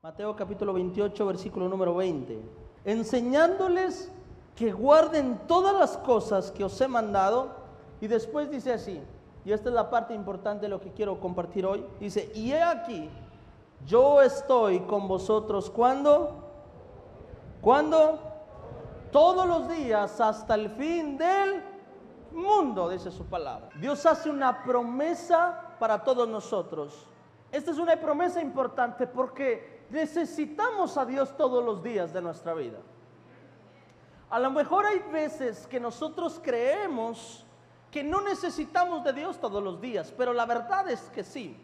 Mateo capítulo 28, versículo número 20. Enseñándoles que guarden todas las cosas que os he mandado. Y después dice así, y esta es la parte importante de lo que quiero compartir hoy. Dice, y he aquí, yo estoy con vosotros cuando, cuando, todos los días hasta el fin del mundo, dice su palabra. Dios hace una promesa para todos nosotros. Esta es una promesa importante porque necesitamos a Dios todos los días de nuestra vida. A lo mejor hay veces que nosotros creemos que no necesitamos de Dios todos los días, pero la verdad es que sí.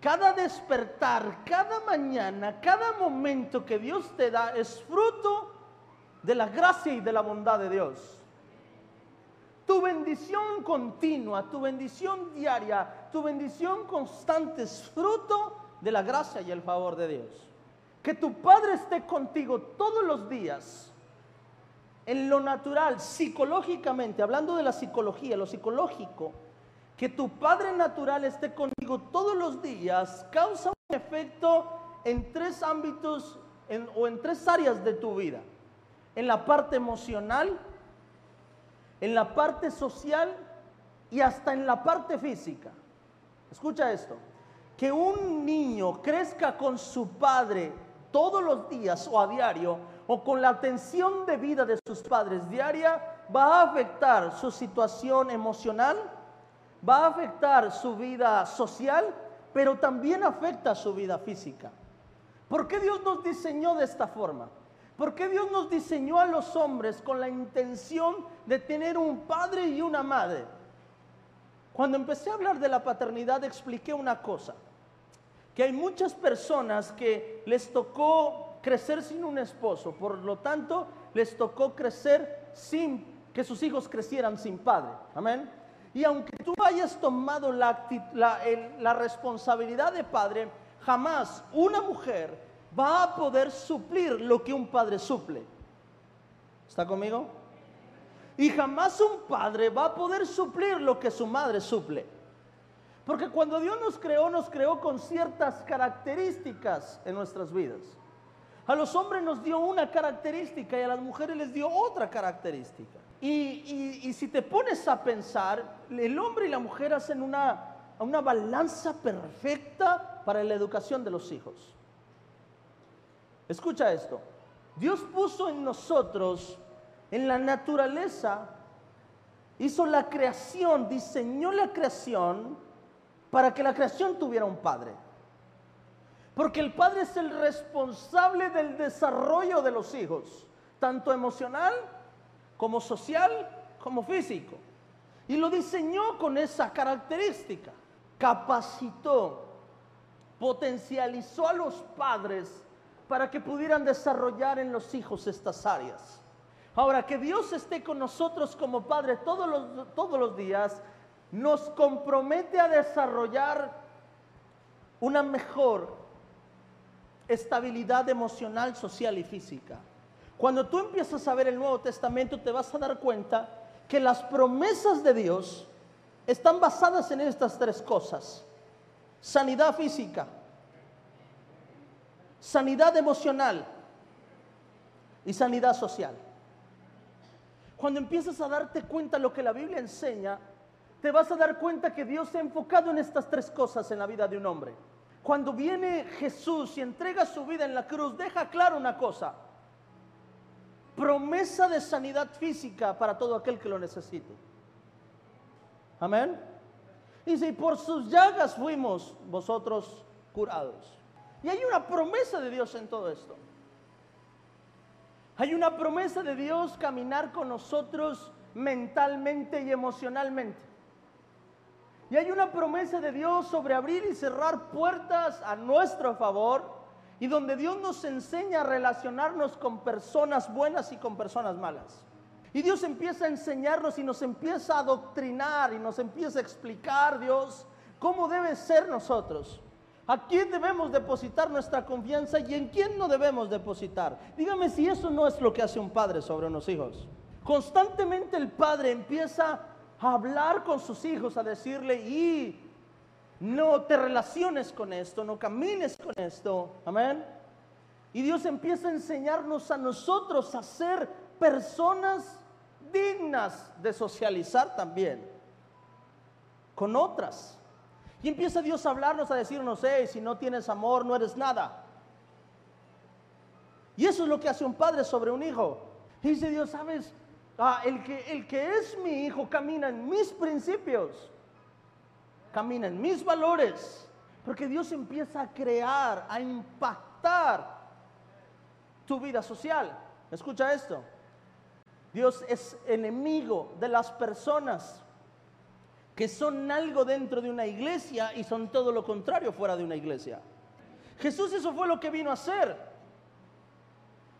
Cada despertar, cada mañana, cada momento que Dios te da es fruto de la gracia y de la bondad de Dios. Tu bendición continua, tu bendición diaria, tu bendición constante es fruto de la gracia y el favor de Dios. Que tu Padre esté contigo todos los días, en lo natural, psicológicamente, hablando de la psicología, lo psicológico, que tu Padre natural esté contigo todos los días, causa un efecto en tres ámbitos o en tres áreas de tu vida. En la parte emocional, en la parte social y hasta en la parte física. Escucha esto, que un niño crezca con su padre todos los días o a diario o con la atención de vida de sus padres diaria, va a afectar su situación emocional, va a afectar su vida social, pero también afecta su vida física. ¿Por qué Dios nos diseñó de esta forma? ¿Por qué Dios nos diseñó a los hombres con la intención de tener un padre y una madre? Cuando empecé a hablar de la paternidad expliqué una cosa, que hay muchas personas que les tocó crecer sin un esposo, por lo tanto les tocó crecer sin que sus hijos crecieran sin padre. Amén. Y aunque tú hayas tomado la, responsabilidad de padre, jamás una mujer va a poder suplir lo que un padre suple. ¿Está conmigo? Y jamás un padre va a poder suplir lo que su madre suple. Porque cuando Dios nos creó, nos creó con ciertas características en nuestras vidas. A los hombres nos dio una característica y a las mujeres les dio otra característica. Y, y, si te pones a pensar, el hombre y la mujer hacen una, una balanza perfecta para la educación de los hijos. Escucha esto. Dios puso en nosotros, en la naturaleza, hizo la creación, diseñó la creación para que la creación tuviera un padre. Porque el padre es el responsable del desarrollo de los hijos, tanto emocional como social como físico. Y lo diseñó con esa característica. Capacitó, potencializó a los padres para que pudieran desarrollar en los hijos estas áreas. Ahora, que Dios esté con nosotros como Padre todos los, todos los días, nos compromete a desarrollar una mejor estabilidad emocional, social y física. Cuando tú empiezas a ver el Nuevo Testamento, te vas a dar cuenta que las promesas de Dios están basadas en estas tres cosas. Sanidad física, sanidad emocional y sanidad social. Cuando empiezas a darte cuenta lo que la Biblia enseña, te vas a dar cuenta que Dios se ha enfocado en estas tres cosas en la vida de un hombre. Cuando viene Jesús y entrega su vida en la cruz, deja claro una cosa. Promesa de sanidad física para todo aquel que lo necesite. Amén. Y si por sus llagas fuimos vosotros curados. Y hay una promesa de Dios en todo esto. Hay una promesa de Dios caminar con nosotros mentalmente y emocionalmente. Y hay una promesa de Dios sobre abrir y cerrar puertas a nuestro favor y donde Dios nos enseña a relacionarnos con personas buenas y con personas malas. Y Dios empieza a enseñarnos y nos empieza a adoctrinar y nos empieza a explicar, Dios, cómo debe ser nosotros. ¿A quién debemos depositar nuestra confianza y en quién no debemos depositar? Dígame si eso no es lo que hace un padre sobre unos hijos. Constantemente el padre empieza a hablar con sus hijos, a decirle, y no te relaciones con esto, no camines con esto. Amén. Y Dios empieza a enseñarnos a nosotros a ser personas dignas de socializar también con otras. Y empieza Dios a hablarnos, a decirnos, hey, si no tienes amor, no eres nada. Y eso es lo que hace un padre sobre un hijo. Y dice Dios, sabes, ah, el, que, el que es mi hijo camina en mis principios, camina en mis valores, porque Dios empieza a crear, a impactar tu vida social. Escucha esto. Dios es enemigo de las personas que son algo dentro de una iglesia y son todo lo contrario fuera de una iglesia. Jesús eso fue lo que vino a hacer.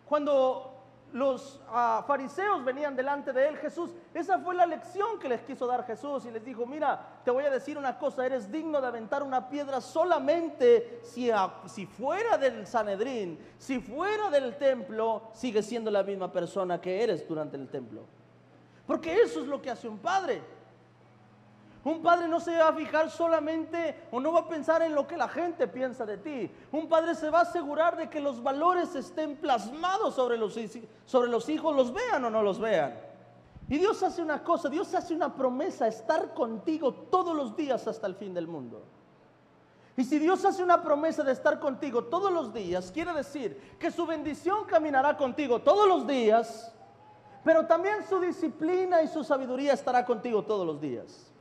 Cuando los ah, fariseos venían delante de él, Jesús, esa fue la lección que les quiso dar Jesús y les dijo, mira, te voy a decir una cosa, eres digno de aventar una piedra solamente si, si fuera del Sanedrín, si fuera del templo, sigues siendo la misma persona que eres durante el templo. Porque eso es lo que hace un padre. Un padre no se va a fijar solamente o no va a pensar en lo que la gente piensa de ti. Un padre se va a asegurar de que los valores estén plasmados sobre los, sobre los hijos, los vean o no los vean. Y Dios hace una cosa, Dios hace una promesa, estar contigo todos los días hasta el fin del mundo. Y si Dios hace una promesa de estar contigo todos los días, quiere decir que su bendición caminará contigo todos los días, pero también su disciplina y su sabiduría estará contigo todos los días.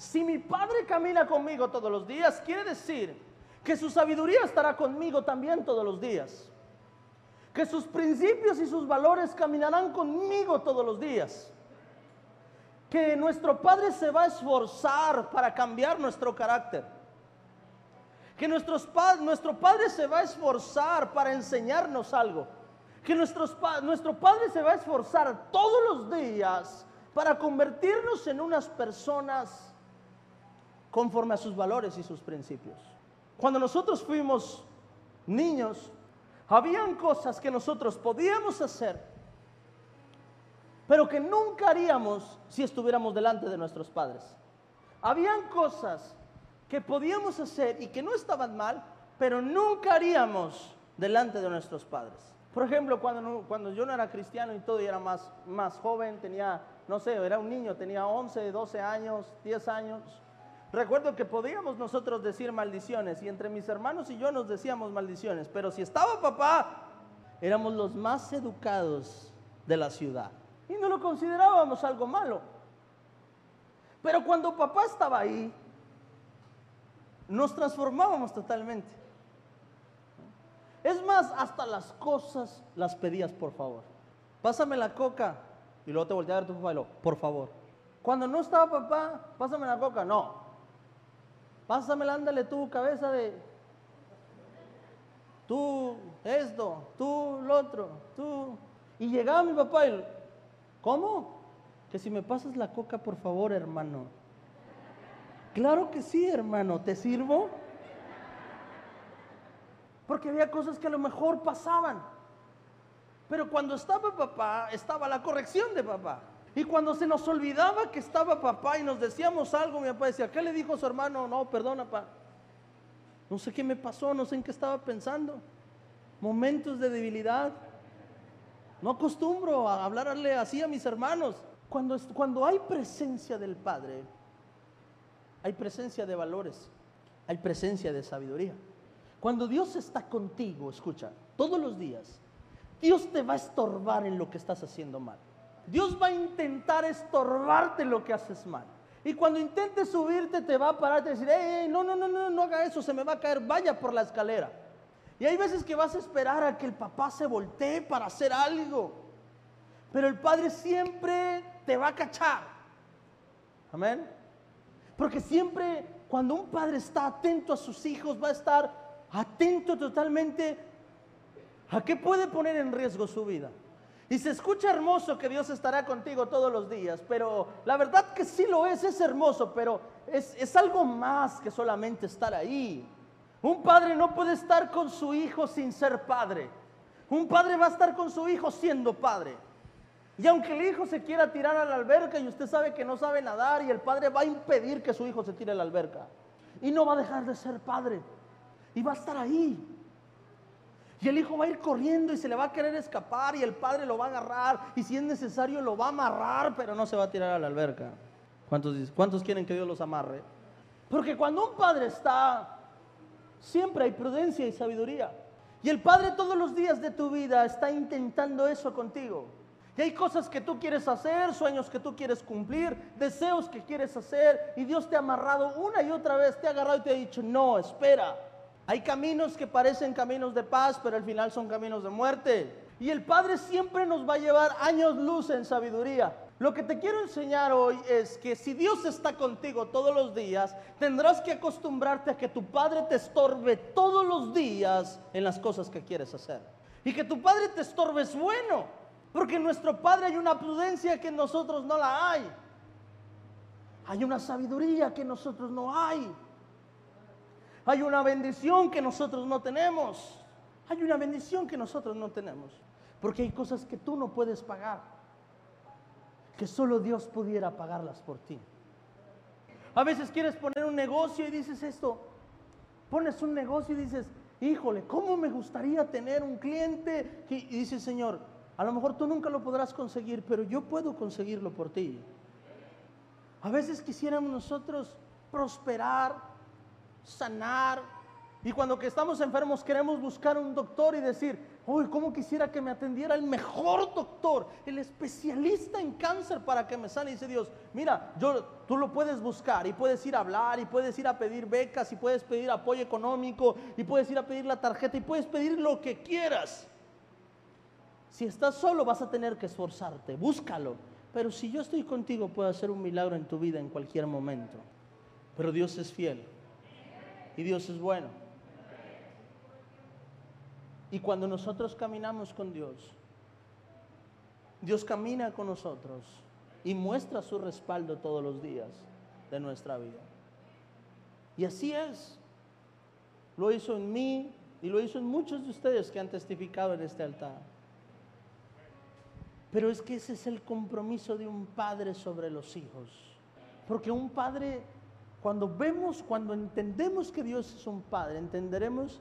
Si mi Padre camina conmigo todos los días, quiere decir que su sabiduría estará conmigo también todos los días. Que sus principios y sus valores caminarán conmigo todos los días. Que nuestro Padre se va a esforzar para cambiar nuestro carácter. Que nuestro Padre se va a esforzar para enseñarnos algo. Que nuestro Padre se va a esforzar todos los días para convertirnos en unas personas conforme a sus valores y sus principios. Cuando nosotros fuimos niños, habían cosas que nosotros podíamos hacer, pero que nunca haríamos si estuviéramos delante de nuestros padres. Habían cosas que podíamos hacer y que no estaban mal, pero nunca haríamos delante de nuestros padres. Por ejemplo, cuando, cuando yo no era cristiano y todo y era más, más joven, tenía, no sé, era un niño, tenía 11, 12 años, 10 años, Recuerdo que podíamos nosotros decir maldiciones y entre mis hermanos y yo nos decíamos maldiciones, pero si estaba papá, éramos los más educados de la ciudad y no lo considerábamos algo malo. Pero cuando papá estaba ahí, nos transformábamos totalmente. Es más, hasta las cosas las pedías por favor. Pásame la coca y luego te volteaba a ver tu papá por favor. Cuando no estaba papá, pásame la coca, no, Pásamela, ándale tú, cabeza de. Tú, esto, tú, lo otro, tú. Y llegaba mi papá y. ¿Cómo? Que si me pasas la coca, por favor, hermano. Claro que sí, hermano, ¿te sirvo? Porque había cosas que a lo mejor pasaban. Pero cuando estaba papá, estaba la corrección de papá. Y cuando se nos olvidaba que estaba papá y nos decíamos algo, mi papá decía, ¿qué le dijo a su hermano? No, perdona, papá. No sé qué me pasó, no sé en qué estaba pensando. Momentos de debilidad. No acostumbro a hablarle así a mis hermanos. Cuando, cuando hay presencia del Padre, hay presencia de valores, hay presencia de sabiduría. Cuando Dios está contigo, escucha, todos los días, Dios te va a estorbar en lo que estás haciendo mal. Dios va a intentar estorbarte lo que haces mal. Y cuando intentes subirte, te va a parar y decir, no, no, no, no, no haga eso, se me va a caer, vaya por la escalera. Y hay veces que vas a esperar a que el papá se voltee para hacer algo. Pero el padre siempre te va a cachar. Amén. Porque siempre cuando un padre está atento a sus hijos, va a estar atento totalmente a qué puede poner en riesgo su vida. Y se escucha hermoso que Dios estará contigo todos los días, pero la verdad que sí lo es, es hermoso, pero es, es algo más que solamente estar ahí. Un padre no puede estar con su hijo sin ser padre. Un padre va a estar con su hijo siendo padre. Y aunque el hijo se quiera tirar a la alberca y usted sabe que no sabe nadar y el padre va a impedir que su hijo se tire a la alberca. y no va a dejar de ser padre. Y va a estar ahí. Y el hijo va a ir corriendo y se le va a querer escapar y el padre lo va a agarrar y si es necesario lo va a amarrar, pero no se va a tirar a la alberca. ¿Cuántos, cuántos quieren que Dios los amarre? Porque cuando un padre está, siempre hay prudencia y sabiduría. Y el Padre todos los días de tu vida está intentando eso contigo. Y hay cosas que tú quieres hacer, sueños que tú quieres cumplir, deseos que quieres hacer, y Dios te ha amarrado una y otra vez, te ha agarrado y te ha dicho, no, espera. Hay caminos que parecen caminos de paz, pero al final son caminos de muerte. Y el Padre siempre nos va a llevar años luz en sabiduría. Lo que te quiero enseñar hoy es que si Dios está contigo todos los días, tendrás que acostumbrarte a que tu Padre te estorbe todos los días en las cosas que quieres hacer. Y que tu Padre te estorbe es bueno, porque en nuestro Padre hay una prudencia que en nosotros no la hay. Hay una sabiduría que en nosotros no hay. Hay una bendición que nosotros no tenemos. Hay una bendición que nosotros no tenemos. Porque hay cosas que tú no puedes pagar, que solo Dios pudiera pagarlas por ti. A veces quieres poner un negocio y dices esto, pones un negocio y dices, híjole, ¿cómo me gustaría tener un cliente? Y dice Señor, a lo mejor tú nunca lo podrás conseguir, pero yo puedo conseguirlo por ti. A veces quisiéramos nosotros prosperar, sanar, y cuando que estamos enfermos queremos buscar un doctor y decir, uy, ¿cómo quisiera que me atendiera el mejor doctor, el especialista en cáncer para que me sane? Dice Dios, mira, yo, tú lo puedes buscar y puedes ir a hablar y puedes ir a pedir becas y puedes pedir apoyo económico y puedes ir a pedir la tarjeta y puedes pedir lo que quieras. Si estás solo vas a tener que esforzarte, búscalo. Pero si yo estoy contigo puedo hacer un milagro en tu vida en cualquier momento. Pero Dios es fiel y Dios es bueno. Y cuando nosotros caminamos con Dios, Dios camina con nosotros y muestra su respaldo todos los días de nuestra vida. Y así es. Lo hizo en mí y lo hizo en muchos de ustedes que han testificado en este altar. Pero es que ese es el compromiso de un padre sobre los hijos. Porque un padre, cuando vemos, cuando entendemos que Dios es un padre, entenderemos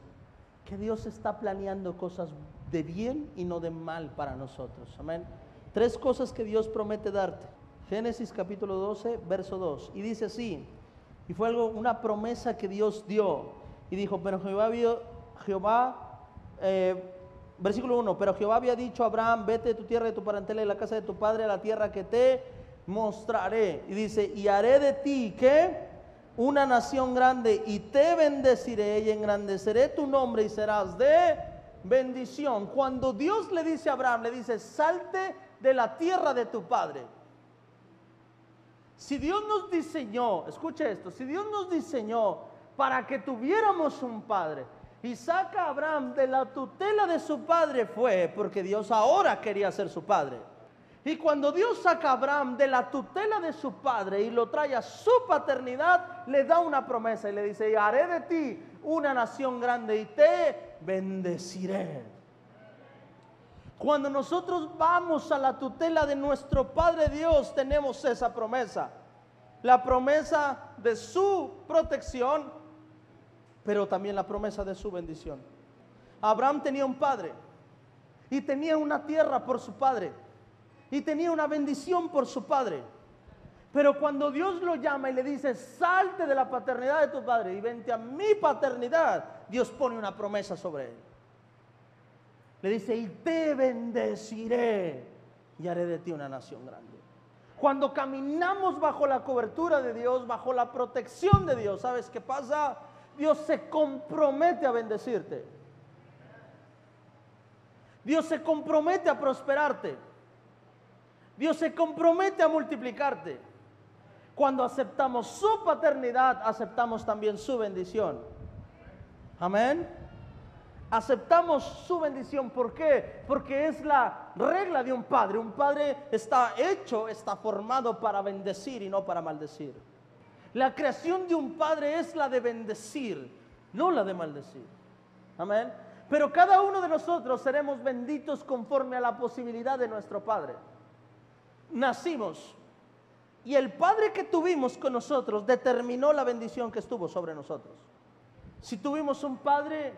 que Dios está planeando cosas de bien y no de mal para nosotros. Amén. Tres cosas que Dios promete darte. Génesis capítulo 12, verso 2. Y dice así, y fue algo, una promesa que Dios dio. Y dijo, pero Jehová, vio, Jehová eh, versículo 1, pero Jehová había dicho a Abraham, vete de tu tierra, de tu parentela, de la casa de tu padre, a la tierra que te mostraré. Y dice, y haré de ti, ¿qué? Una nación grande y te bendeciré y engrandeceré tu nombre y serás de bendición. Cuando Dios le dice a Abraham, le dice, salte de la tierra de tu padre. Si Dios nos diseñó, escuche esto, si Dios nos diseñó para que tuviéramos un padre y saca a Abraham de la tutela de su padre fue porque Dios ahora quería ser su padre. Y cuando Dios saca a Abraham de la tutela de su padre y lo trae a su paternidad, le da una promesa y le dice, haré de ti una nación grande y te bendeciré. Cuando nosotros vamos a la tutela de nuestro Padre Dios, tenemos esa promesa. La promesa de su protección, pero también la promesa de su bendición. Abraham tenía un padre y tenía una tierra por su padre y tenía una bendición por su padre. Pero cuando Dios lo llama y le dice, salte de la paternidad de tu padre y vente a mi paternidad, Dios pone una promesa sobre él. Le dice, y te bendeciré y haré de ti una nación grande. Cuando caminamos bajo la cobertura de Dios, bajo la protección de Dios, ¿sabes qué pasa? Dios se compromete a bendecirte. Dios se compromete a prosperarte. Dios se compromete a multiplicarte. Cuando aceptamos su paternidad, aceptamos también su bendición. Amén. Aceptamos su bendición. ¿Por qué? Porque es la regla de un padre. Un padre está hecho, está formado para bendecir y no para maldecir. La creación de un padre es la de bendecir, no la de maldecir. Amén. Pero cada uno de nosotros seremos benditos conforme a la posibilidad de nuestro Padre nacimos. Y el padre que tuvimos con nosotros determinó la bendición que estuvo sobre nosotros. Si tuvimos un padre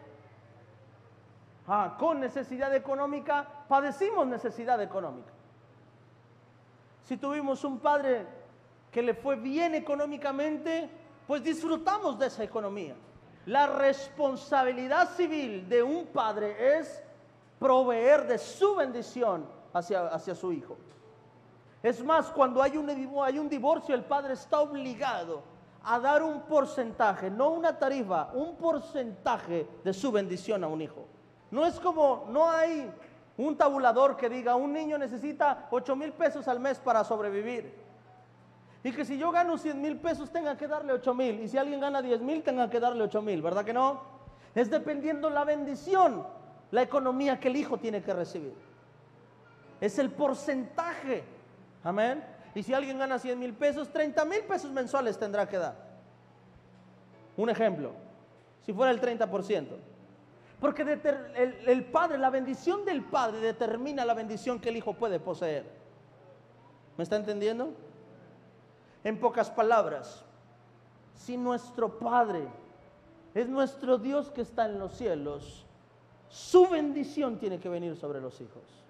ah, con necesidad económica, padecimos necesidad económica. Si tuvimos un padre que le fue bien económicamente, pues disfrutamos de esa economía. La responsabilidad civil de un padre es proveer de su bendición hacia, hacia su hijo. Es más, cuando hay un, hay un divorcio, el padre está obligado a dar un porcentaje, no una tarifa, un porcentaje de su bendición a un hijo. No es como, no hay un tabulador que diga, un niño necesita 8 mil pesos al mes para sobrevivir. Y que si yo gano 100 mil pesos tenga que darle 8 mil. Y si alguien gana 10 mil tenga que darle 8 mil. ¿Verdad que no? Es dependiendo la bendición, la economía que el hijo tiene que recibir. Es el porcentaje. Amén. Y si alguien gana 100 mil pesos, 30 mil pesos mensuales tendrá que dar. Un ejemplo. Si fuera el 30%. Porque el, el padre, la bendición del padre determina la bendición que el hijo puede poseer. ¿Me está entendiendo? En pocas palabras, si nuestro Padre es nuestro Dios que está en los cielos, su bendición tiene que venir sobre los hijos.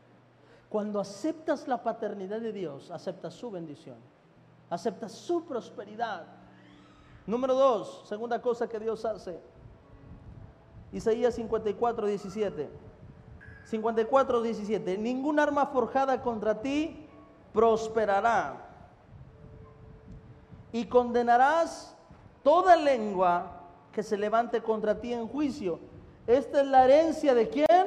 Cuando aceptas la paternidad de Dios, aceptas su bendición, aceptas su prosperidad. Número dos, segunda cosa que Dios hace. Isaías 54, 17. 54, 17. Ningún arma forjada contra ti prosperará y condenarás toda lengua que se levante contra ti en juicio. Esta es la herencia de quién?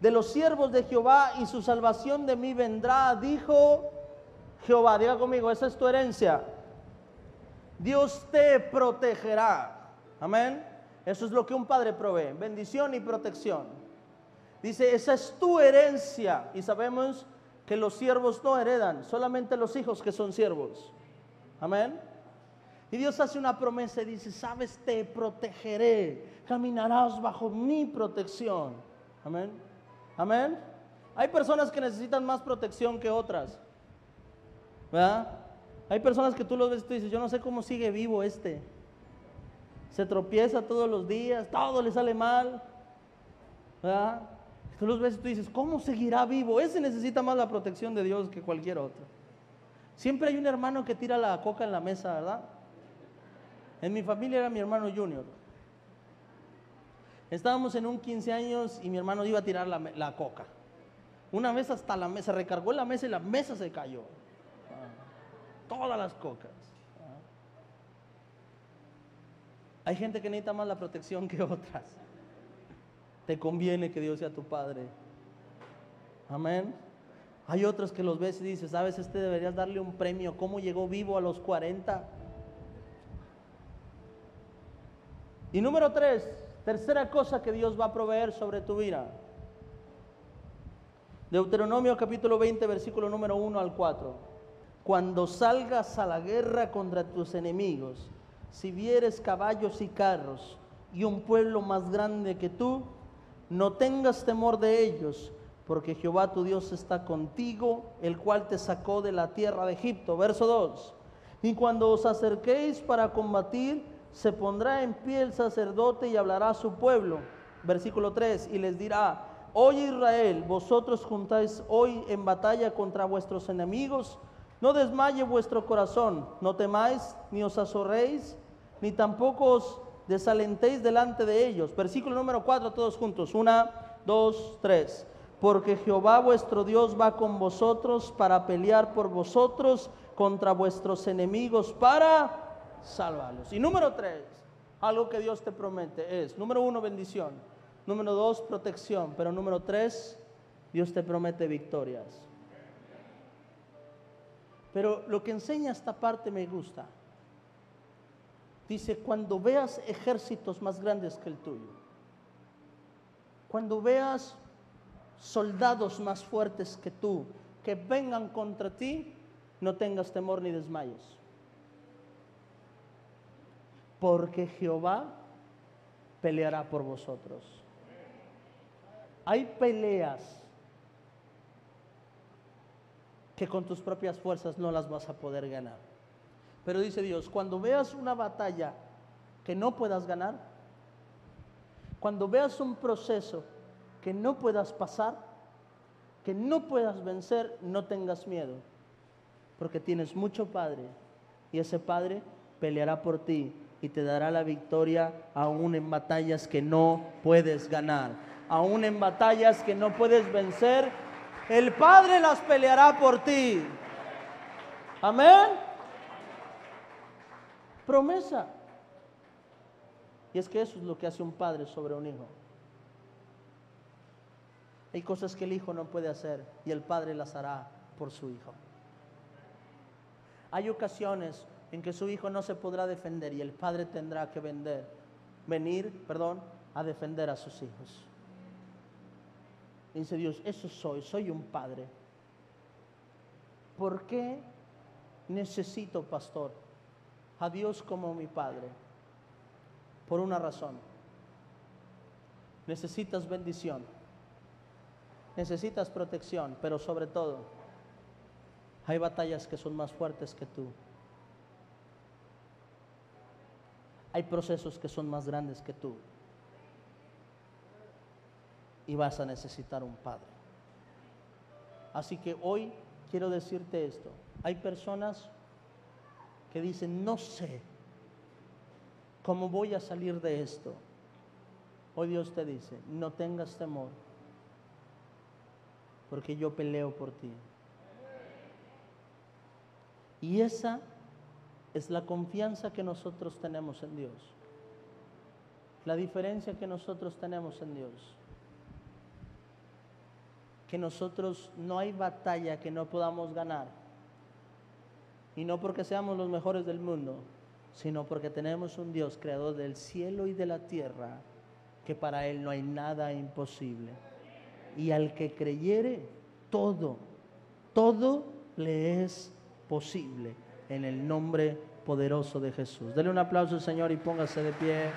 De los siervos de Jehová y su salvación de mí vendrá, dijo Jehová. Diga conmigo, esa es tu herencia. Dios te protegerá. Amén. Eso es lo que un padre provee, bendición y protección. Dice, esa es tu herencia. Y sabemos que los siervos no heredan, solamente los hijos que son siervos. Amén. Y Dios hace una promesa y dice, sabes, te protegeré, caminarás bajo mi protección. Amén. Amén. Hay personas que necesitan más protección que otras. ¿Verdad? Hay personas que tú los ves y tú dices, yo no sé cómo sigue vivo este. Se tropieza todos los días, todo le sale mal. ¿Verdad? Tú los ves y tú dices, ¿cómo seguirá vivo? Ese necesita más la protección de Dios que cualquier otro. Siempre hay un hermano que tira la coca en la mesa, ¿verdad? En mi familia era mi hermano Junior. Estábamos en un 15 años y mi hermano iba a tirar la, coca. Una vez hasta la mesa, recargó la mesa y la mesa se cayó. Todas las cocas. Hay gente que necesita más la protección que otras. Te conviene que Dios sea tu Padre. Amén. Hay otros que los ves y dices, sabes, este deberías darle un premio. ¿Cómo llegó vivo a los 40? Y número tres, tercera cosa que Dios va a proveer sobre tu vida. Deuteronomio capítulo 20, versículo número 1 al 4. Cuando salgas a la guerra contra tus enemigos, si vieres caballos y carros y un pueblo más grande que tú, no tengas temor de ellos, porque Jehová tu Dios está contigo, el cual te sacó de la tierra de Egipto. Verso 2. Y cuando os acerquéis para combatir, se pondrá en pie el sacerdote y hablará a su pueblo. Versículo 3. Y les dirá, Oye Israel, vosotros juntáis hoy en batalla contra vuestros enemigos. No desmaye vuestro corazón, no temáis, ni os azorréis, ni tampoco os desalentéis delante de ellos. Versículo número 4, todos juntos. Una, dos, tres. Porque Jehová vuestro Dios va con vosotros para pelear por vosotros contra vuestros enemigos para salvarlos. Y número tres, algo que Dios te promete es, número uno, bendición. Número dos, protección. Pero número tres, Dios te promete victorias. Pero lo que enseña esta parte me gusta. Dice, cuando veas ejércitos más grandes que el tuyo, cuando veas soldados más fuertes que tú que vengan contra ti, no tengas temor ni desmayos. Porque Jehová peleará por vosotros. Hay peleas que con tus propias fuerzas no las vas a poder ganar. Pero dice Dios, cuando veas una batalla que no puedas ganar, cuando veas un proceso que no puedas pasar, que no puedas vencer, no tengas miedo, porque tienes mucho Padre y ese Padre peleará por ti y te dará la victoria aún en batallas que no puedes ganar, aún en batallas que no puedes vencer, el Padre las peleará por ti. Amén. Promesa. Y es que eso es lo que hace un padre sobre un hijo. Hay cosas que el hijo no puede hacer y el padre las hará por su hijo. Hay ocasiones en que su hijo no se podrá defender y el padre tendrá que vender, venir, perdón, a defender a sus hijos. Dice Dios, eso soy, soy un padre. ¿Por qué necesito, pastor, a Dios como mi padre? Por una razón. Necesitas bendición. Necesitas protección, pero sobre todo, hay batallas que son más fuertes que tú. Hay procesos que son más grandes que tú. Y vas a necesitar un padre. Así que hoy quiero decirte esto. Hay personas que dicen, no sé cómo voy a salir de esto. Hoy Dios te dice, no tengas temor, porque yo peleo por ti. Y esa es la confianza que nosotros tenemos en Dios. La diferencia que nosotros tenemos en Dios. Que nosotros no hay batalla que no podamos ganar. Y no porque seamos los mejores del mundo, sino porque tenemos un Dios creador del cielo y de la tierra, que para Él no hay nada imposible. Y al que creyere, todo, todo le es posible en el nombre poderoso de Jesús. Dele un aplauso, Señor, y póngase de pie.